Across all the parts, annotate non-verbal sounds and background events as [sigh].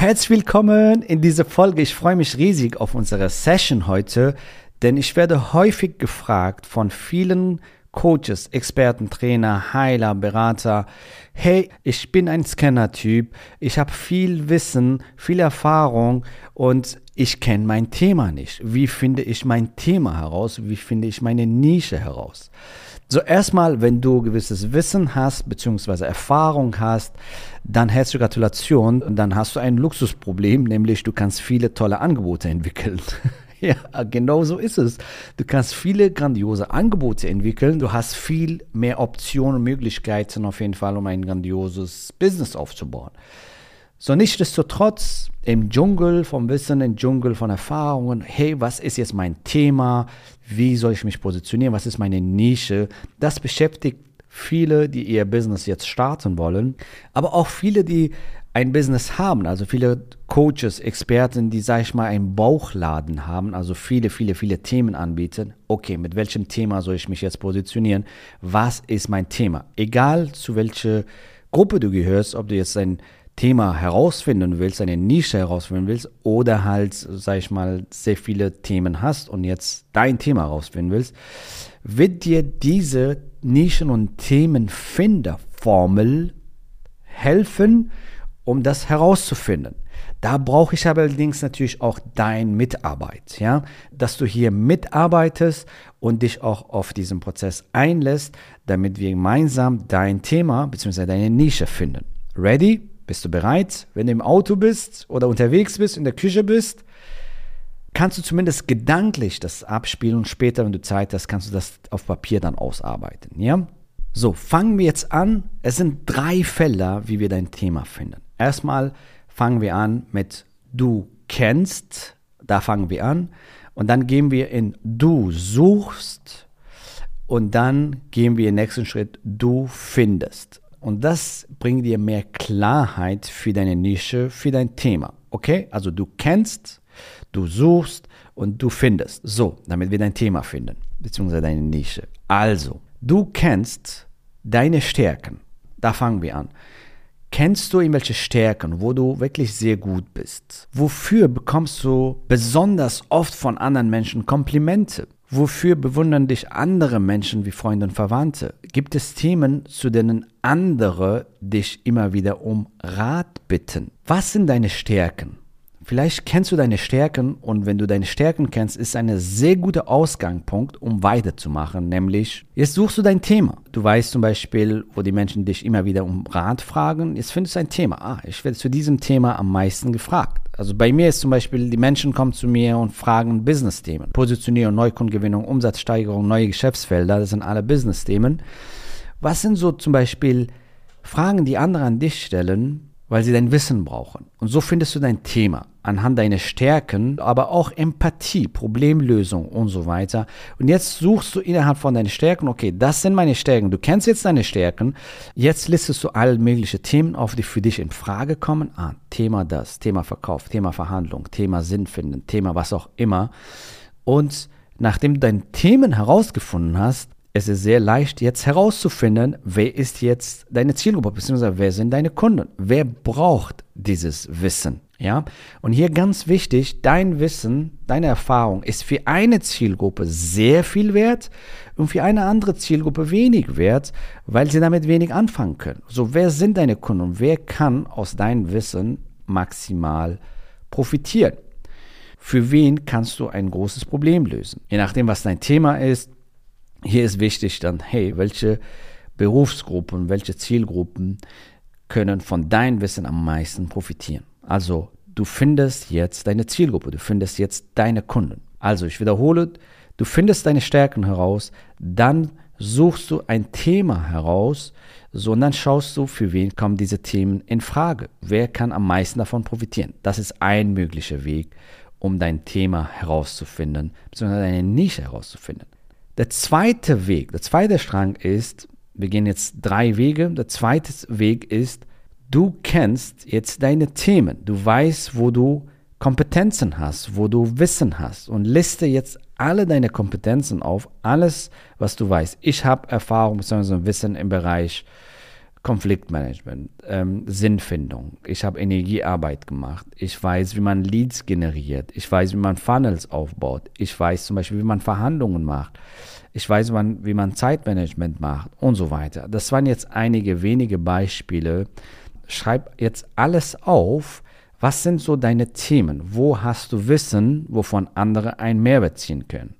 Herzlich willkommen in dieser Folge. Ich freue mich riesig auf unsere Session heute, denn ich werde häufig gefragt von vielen Coaches, Experten, Trainer, Heiler, Berater, hey, ich bin ein Scanner-Typ, ich habe viel Wissen, viel Erfahrung und ich kenne mein Thema nicht. Wie finde ich mein Thema heraus? Wie finde ich meine Nische heraus? So erstmal, wenn du gewisses Wissen hast, beziehungsweise Erfahrung hast, dann herzliche Gratulation und dann hast du ein Luxusproblem, nämlich du kannst viele tolle Angebote entwickeln. [laughs] ja, genau so ist es. Du kannst viele grandiose Angebote entwickeln, du hast viel mehr Optionen und Möglichkeiten auf jeden Fall, um ein grandioses Business aufzubauen. So nichtsdestotrotz im Dschungel vom Wissen, im Dschungel von Erfahrungen, hey, was ist jetzt mein Thema? Wie soll ich mich positionieren? Was ist meine Nische? Das beschäftigt viele, die ihr Business jetzt starten wollen, aber auch viele, die ein Business haben, also viele Coaches, Experten, die, sag ich mal, einen Bauchladen haben, also viele, viele, viele Themen anbieten. Okay, mit welchem Thema soll ich mich jetzt positionieren? Was ist mein Thema? Egal zu welcher Gruppe du gehörst, ob du jetzt ein Thema herausfinden willst, eine Nische herausfinden willst oder halt, sag ich mal, sehr viele Themen hast und jetzt dein Thema herausfinden willst, wird dir diese Nischen- und Themenfinderformel helfen, um das herauszufinden. Da brauche ich allerdings natürlich auch dein Mitarbeit, ja, dass du hier mitarbeitest und dich auch auf diesen Prozess einlässt, damit wir gemeinsam dein Thema bzw. deine Nische finden. Ready? Bist du bereit? Wenn du im Auto bist oder unterwegs bist, in der Küche bist, kannst du zumindest gedanklich das abspielen und später, wenn du Zeit hast, kannst du das auf Papier dann ausarbeiten. Ja? So, fangen wir jetzt an. Es sind drei Felder, wie wir dein Thema finden. Erstmal fangen wir an mit du kennst, da fangen wir an. Und dann gehen wir in du suchst und dann gehen wir im nächsten Schritt du findest. Und das bringt dir mehr Klarheit für deine Nische, für dein Thema. Okay? Also du kennst, du suchst und du findest. So, damit wir dein Thema finden, beziehungsweise deine Nische. Also, du kennst deine Stärken. Da fangen wir an. Kennst du irgendwelche Stärken, wo du wirklich sehr gut bist? Wofür bekommst du besonders oft von anderen Menschen Komplimente? Wofür bewundern dich andere Menschen wie Freunde und Verwandte? Gibt es Themen, zu denen andere dich immer wieder um Rat bitten? Was sind deine Stärken? Vielleicht kennst du deine Stärken und wenn du deine Stärken kennst, ist ein sehr guter Ausgangspunkt, um weiterzumachen. Nämlich, jetzt suchst du dein Thema. Du weißt zum Beispiel, wo die Menschen dich immer wieder um Rat fragen. Jetzt findest du ein Thema. Ah, ich werde zu diesem Thema am meisten gefragt. Also bei mir ist zum Beispiel, die Menschen kommen zu mir und fragen Business-Themen. Positionierung, Neukundgewinnung, Umsatzsteigerung, neue Geschäftsfelder, das sind alle Business-Themen. Was sind so zum Beispiel Fragen, die andere an dich stellen, weil sie dein Wissen brauchen. Und so findest du dein Thema anhand deiner Stärken, aber auch Empathie, Problemlösung und so weiter. Und jetzt suchst du innerhalb von deinen Stärken, okay, das sind meine Stärken. Du kennst jetzt deine Stärken. Jetzt listest du alle möglichen Themen auf, die für dich in Frage kommen. Ah, Thema das, Thema Verkauf, Thema Verhandlung, Thema Sinn finden, Thema was auch immer. Und nachdem du deine Themen herausgefunden hast, es ist sehr leicht jetzt herauszufinden, wer ist jetzt deine Zielgruppe, beziehungsweise wer sind deine Kunden, wer braucht dieses Wissen. Ja, und hier ganz wichtig, dein Wissen, deine Erfahrung ist für eine Zielgruppe sehr viel wert und für eine andere Zielgruppe wenig wert, weil sie damit wenig anfangen können. So, wer sind deine Kunden und wer kann aus deinem Wissen maximal profitieren? für wen kannst du ein großes Problem lösen. Je nachdem, was dein Thema ist, hier ist wichtig dann, hey, welche Berufsgruppen, welche Zielgruppen können von deinem Wissen am meisten profitieren. Also du findest jetzt deine Zielgruppe, du findest jetzt deine Kunden. Also ich wiederhole, du findest deine Stärken heraus, dann suchst du ein Thema heraus, sondern schaust du, für wen kommen diese Themen in Frage. Wer kann am meisten davon profitieren? Das ist ein möglicher Weg, um dein Thema herauszufinden, beziehungsweise deine Nische herauszufinden. Der zweite Weg, der zweite Strang ist, wir gehen jetzt drei Wege. Der zweite Weg ist, du kennst jetzt deine Themen. Du weißt, wo du Kompetenzen hast, wo du Wissen hast und liste jetzt alle deine Kompetenzen auf, alles, was du weißt. Ich habe Erfahrung bzw. Wissen im Bereich Konfliktmanagement, ähm, Sinnfindung. Ich habe Energiearbeit gemacht. Ich weiß, wie man Leads generiert. Ich weiß, wie man Funnels aufbaut. Ich weiß zum Beispiel, wie man Verhandlungen macht. Ich weiß, wie man, wie man Zeitmanagement macht und so weiter. Das waren jetzt einige wenige Beispiele. Schreib jetzt alles auf, was sind so deine Themen? Wo hast du Wissen, wovon andere einen Mehrwert ziehen können?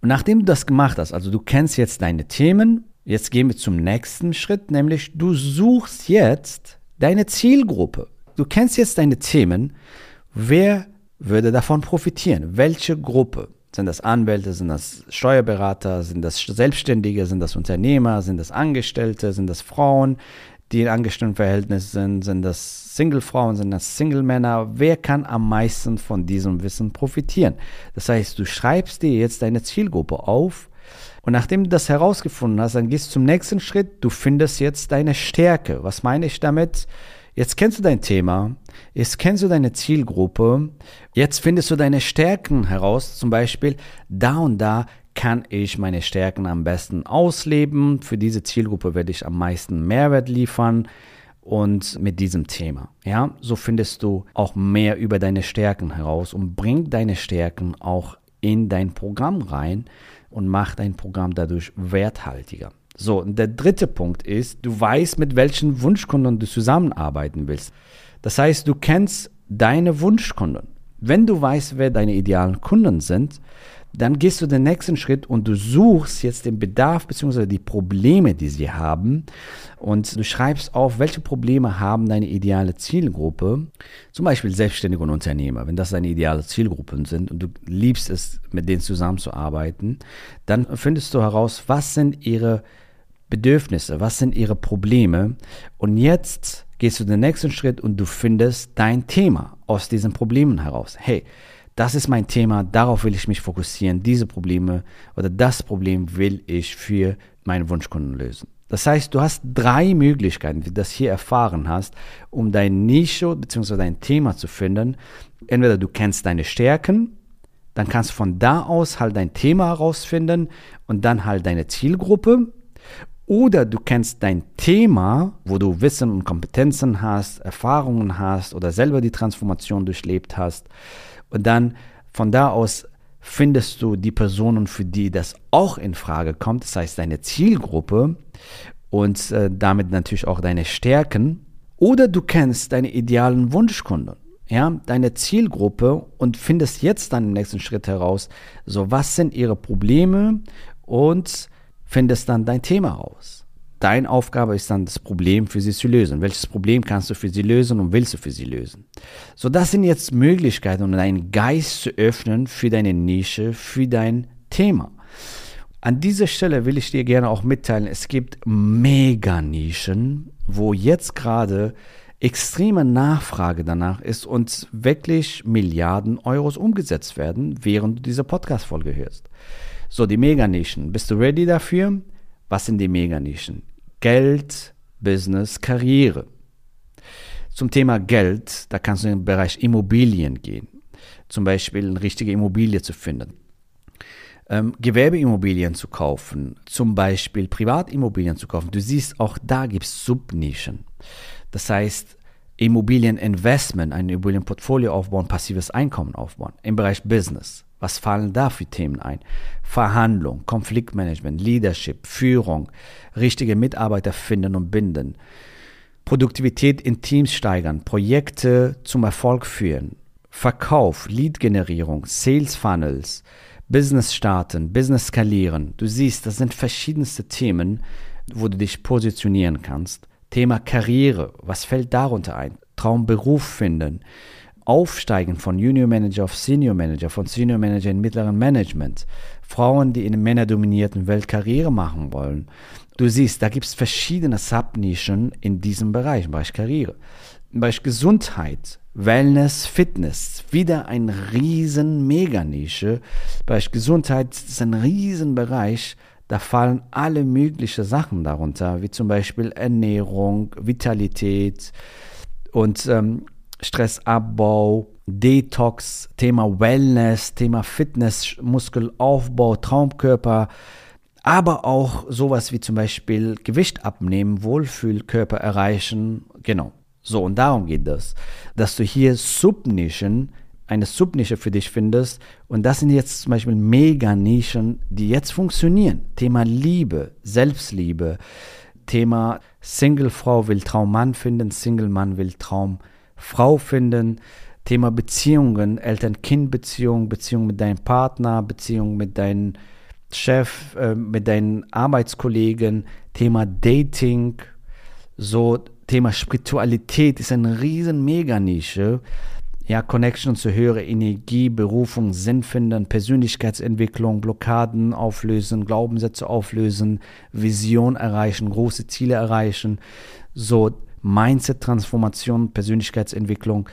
Und nachdem du das gemacht hast, also du kennst jetzt deine Themen, jetzt gehen wir zum nächsten Schritt, nämlich du suchst jetzt deine Zielgruppe. Du kennst jetzt deine Themen. Wer würde davon profitieren? Welche Gruppe? Sind das Anwälte, sind das Steuerberater, sind das Selbstständige, sind das Unternehmer, sind das Angestellte, sind das Frauen, die in Angestelltenverhältnis sind, sind das Single-Frauen, sind das Single-Männer. Wer kann am meisten von diesem Wissen profitieren? Das heißt, du schreibst dir jetzt deine Zielgruppe auf und nachdem du das herausgefunden hast, dann gehst du zum nächsten Schritt. Du findest jetzt deine Stärke. Was meine ich damit? Jetzt kennst du dein Thema, jetzt kennst du deine Zielgruppe, jetzt findest du deine Stärken heraus, zum Beispiel da und da kann ich meine Stärken am besten ausleben. Für diese Zielgruppe werde ich am meisten Mehrwert liefern und mit diesem Thema. Ja, so findest du auch mehr über deine Stärken heraus und bring deine Stärken auch in dein Programm rein und mach dein Programm dadurch werthaltiger. So, und der dritte Punkt ist, du weißt, mit welchen Wunschkunden du zusammenarbeiten willst. Das heißt, du kennst deine Wunschkunden. Wenn du weißt, wer deine idealen Kunden sind, dann gehst du den nächsten Schritt und du suchst jetzt den Bedarf bzw. die Probleme, die sie haben. Und du schreibst auf, welche Probleme haben deine ideale Zielgruppe. Zum Beispiel Selbstständige und Unternehmer. Wenn das deine ideale Zielgruppen sind und du liebst es, mit denen zusammenzuarbeiten, dann findest du heraus, was sind ihre Bedürfnisse, was sind ihre Probleme. Und jetzt gehst du den nächsten Schritt und du findest dein Thema aus diesen Problemen heraus. Hey, das ist mein Thema, darauf will ich mich fokussieren, diese Probleme oder das Problem will ich für meinen Wunschkunden lösen. Das heißt, du hast drei Möglichkeiten, wie du das hier erfahren hast, um dein Nische bzw. dein Thema zu finden. Entweder du kennst deine Stärken, dann kannst du von da aus halt dein Thema herausfinden und dann halt deine Zielgruppe. Oder du kennst dein Thema, wo du Wissen und Kompetenzen hast, Erfahrungen hast oder selber die Transformation durchlebt hast. Und dann von da aus findest du die Personen, für die das auch in Frage kommt, das heißt deine Zielgruppe und äh, damit natürlich auch deine Stärken. Oder du kennst deine idealen Wunschkunden, ja, deine Zielgruppe und findest jetzt dann im nächsten Schritt heraus, so was sind ihre Probleme und findest dann dein Thema raus. Deine Aufgabe ist dann, das Problem für sie zu lösen. Welches Problem kannst du für sie lösen und willst du für sie lösen? So, das sind jetzt Möglichkeiten, um deinen Geist zu öffnen für deine Nische, für dein Thema. An dieser Stelle will ich dir gerne auch mitteilen, es gibt Mega-Nischen, wo jetzt gerade extreme Nachfrage danach ist und wirklich Milliarden Euros umgesetzt werden, während du diese Podcast-Folge hörst. So, die Meganischen. Bist du ready dafür? Was sind die Meganischen? Geld, Business, Karriere. Zum Thema Geld, da kannst du den Bereich Immobilien gehen. Zum Beispiel eine richtige Immobilie zu finden. Ähm, Gewerbeimmobilien zu kaufen, zum Beispiel Privatimmobilien zu kaufen. Du siehst, auch da gibt es Subnischen. Das heißt, Immobilieninvestment, ein Immobilienportfolio aufbauen, passives Einkommen aufbauen. Im Bereich Business. Was fallen da für Themen ein? Verhandlung, Konfliktmanagement, Leadership, Führung, richtige Mitarbeiter finden und binden, Produktivität in Teams steigern, Projekte zum Erfolg führen, Verkauf, Lead-Generierung, Sales Funnels, Business starten, Business skalieren. Du siehst, das sind verschiedenste Themen, wo du dich positionieren kannst. Thema Karriere, was fällt darunter ein? Traumberuf finden, Aufsteigen von Junior Manager auf Senior Manager, von Senior Manager in mittleren Management, Frauen, die in einer männerdominierten Welt Karriere machen wollen. Du siehst, da gibt es verschiedene Subnischen in diesem Bereich, im Bereich Karriere. Im Bereich Gesundheit, Wellness, Fitness, wieder ein riesen Meganische. Bereich Gesundheit ist ein Riesenbereich, da fallen alle möglichen Sachen darunter, wie zum Beispiel Ernährung, Vitalität und ähm, Stressabbau, Detox, Thema Wellness, Thema Fitness, Muskelaufbau, Traumkörper, aber auch sowas wie zum Beispiel Gewicht abnehmen, Wohlfühlkörper erreichen, genau. So, und darum geht es, dass du hier Subnischen, eine Subnische für dich findest. Und das sind jetzt zum Beispiel Meganischen, die jetzt funktionieren. Thema Liebe, Selbstliebe, Thema Single-Frau will Traummann finden, Single-Mann will Traumfrau finden. Thema Beziehungen, Eltern-Kind-Beziehung, Beziehung mit deinem Partner, Beziehung mit deinem Chef, äh, mit deinen Arbeitskollegen, Thema Dating, so Thema Spiritualität ist eine riesen Meganische. Ja, Connection zu höherer Energie, Berufung, Sinn finden, Persönlichkeitsentwicklung, Blockaden auflösen, Glaubenssätze auflösen, Vision erreichen, große Ziele erreichen, so Mindset-Transformation, Persönlichkeitsentwicklung.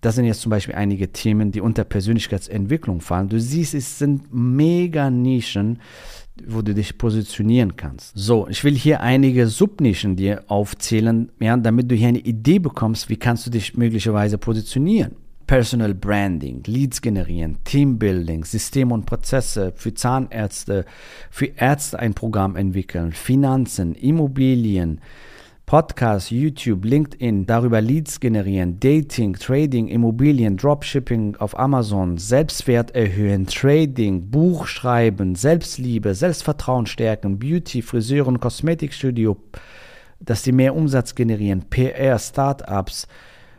Das sind jetzt zum Beispiel einige Themen, die unter Persönlichkeitsentwicklung fallen. Du siehst, es sind mega Nischen, wo du dich positionieren kannst. So, ich will hier einige Subnischen dir aufzählen, ja, damit du hier eine Idee bekommst, wie kannst du dich möglicherweise positionieren. Personal Branding, Leads generieren, Teambuilding, Systeme und Prozesse für Zahnärzte, für Ärzte ein Programm entwickeln, Finanzen, Immobilien, Podcast, YouTube, LinkedIn, darüber Leads generieren, Dating, Trading, Immobilien, Dropshipping auf Amazon, Selbstwert erhöhen, Trading, Buch schreiben, Selbstliebe, Selbstvertrauen stärken, Beauty, Friseuren, Kosmetikstudio, dass die mehr Umsatz generieren, PR, Startups,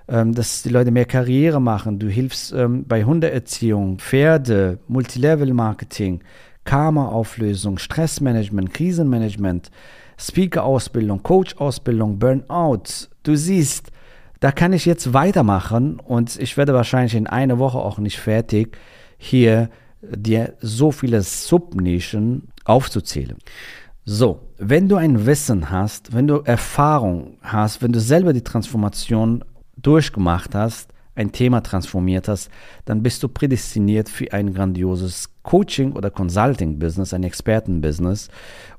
ähm, dass die Leute mehr Karriere machen. Du hilfst ähm, bei Hundeerziehung, Pferde, Multilevel-Marketing, Karma-Auflösung, Stressmanagement, Krisenmanagement. Speaker-Ausbildung, Coach-Ausbildung, Burnout. Du siehst, da kann ich jetzt weitermachen und ich werde wahrscheinlich in einer Woche auch nicht fertig, hier dir so viele Subnischen aufzuzählen. So, wenn du ein Wissen hast, wenn du Erfahrung hast, wenn du selber die Transformation durchgemacht hast, ein Thema transformiert hast, dann bist du prädestiniert für ein grandioses Coaching- oder Consulting-Business, ein Experten-Business.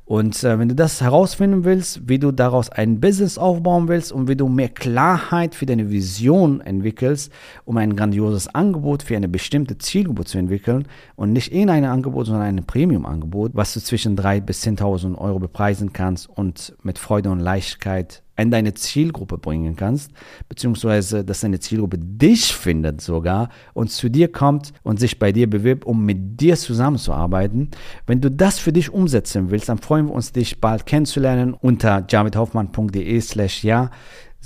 Und äh, wenn du das herausfinden willst, wie du daraus ein Business aufbauen willst und wie du mehr Klarheit für deine Vision entwickelst, um ein grandioses Angebot für eine bestimmte Zielgruppe zu entwickeln und nicht irgendein Angebot, sondern ein Premium-Angebot, was du zwischen 3.000 bis 10.000 Euro bepreisen kannst und mit Freude und Leichtigkeit in deine Zielgruppe bringen kannst, beziehungsweise dass deine Zielgruppe dich findet sogar und zu dir kommt und sich bei dir bewirbt, um mit dir zusammenzuarbeiten. Wenn du das für dich umsetzen willst, dann freuen wir uns, dich bald kennenzulernen unter javidhoffmann.de slash ja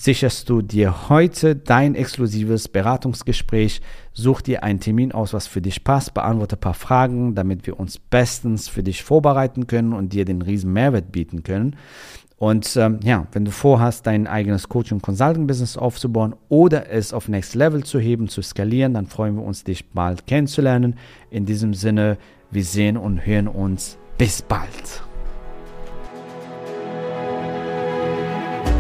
sicherst du dir heute dein exklusives Beratungsgespräch. Such dir einen Termin aus, was für dich passt, beantworte ein paar Fragen, damit wir uns bestens für dich vorbereiten können und dir den riesen Mehrwert bieten können. Und ähm, ja, wenn du vorhast, dein eigenes Coaching- und Consulting-Business aufzubauen oder es auf Next Level zu heben, zu skalieren, dann freuen wir uns, dich bald kennenzulernen. In diesem Sinne, wir sehen und hören uns. Bis bald.